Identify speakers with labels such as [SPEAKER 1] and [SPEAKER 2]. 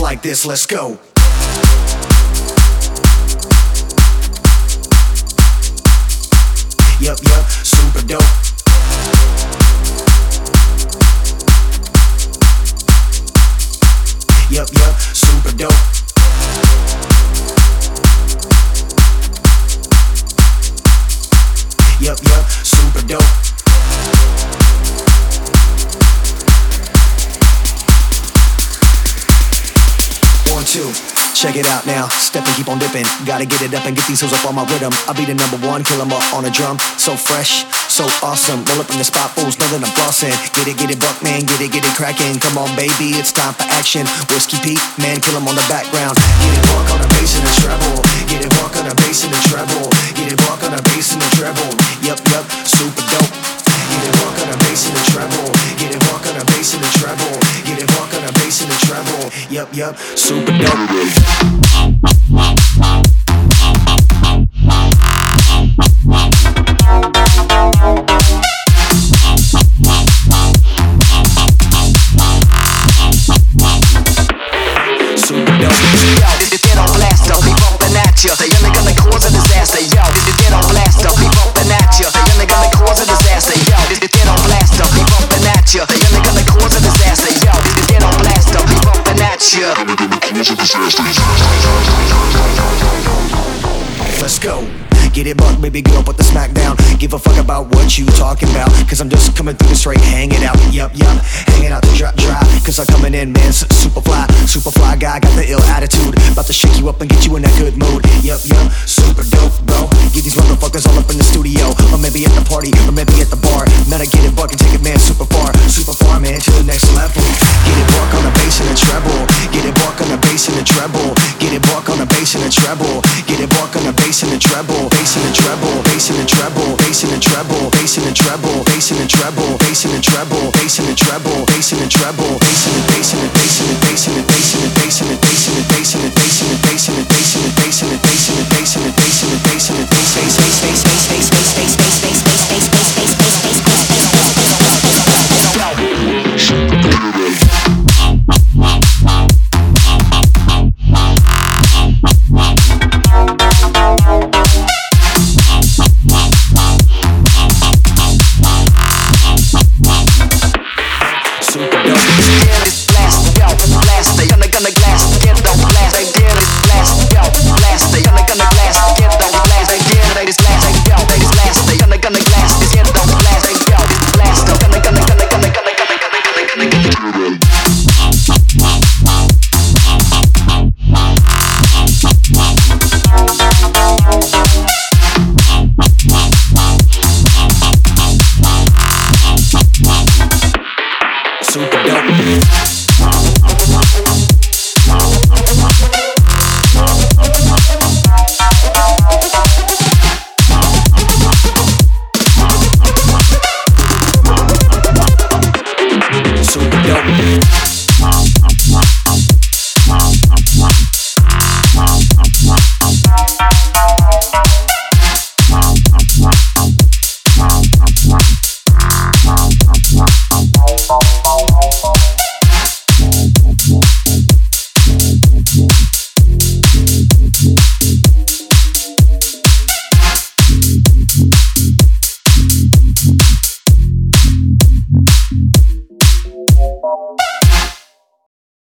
[SPEAKER 1] like this, let's go. Yup, yup, super dope. Yup, yup, super dope. Yup, yup, super dope. Two. Check it out now. Step and keep on dipping. Gotta get it up and get these hoes up on my rhythm. I'll be the number one, kill 'em up on a drum. So fresh, so awesome. Roll up in the spot, fools know that I'm flossing. Get it, get it, buck man, get it, get it cracking. Come on, baby, it's time for action. Whiskey Pete, man, kill 'em on the background. Get it, walk on the bass and the treble. Get it, walk on the bass and the treble. Yup, yup, super dope. Super Let's go. Get it, buck, baby girl, put the smack down. Give a fuck about what you talking about. Cause I'm just coming through the straight, hang it out. Yup, yup, hanging out the drop, drop. Cause I'm coming in, man, super fly. Super fly guy, got the ill attitude. About to shake you up and get you in that good mood. Yup, yup, super dope, bro. Get these motherfuckers all up in the studio. Or maybe at the party, or maybe at the bar. Man, I get it, buck, and take it, man, super far. Super far, man, to the next level. treble. Get it bark on the bass and the treble. Bass and the treble. Bass and the treble. Bass and the treble. Bass and the treble. Bass and the treble. Bass and the treble. Bass and the treble. Bass and the treble. Bass and the bass and the bass and the bass and the bass and the bass and the bass and the bass and the bass and the Yeah.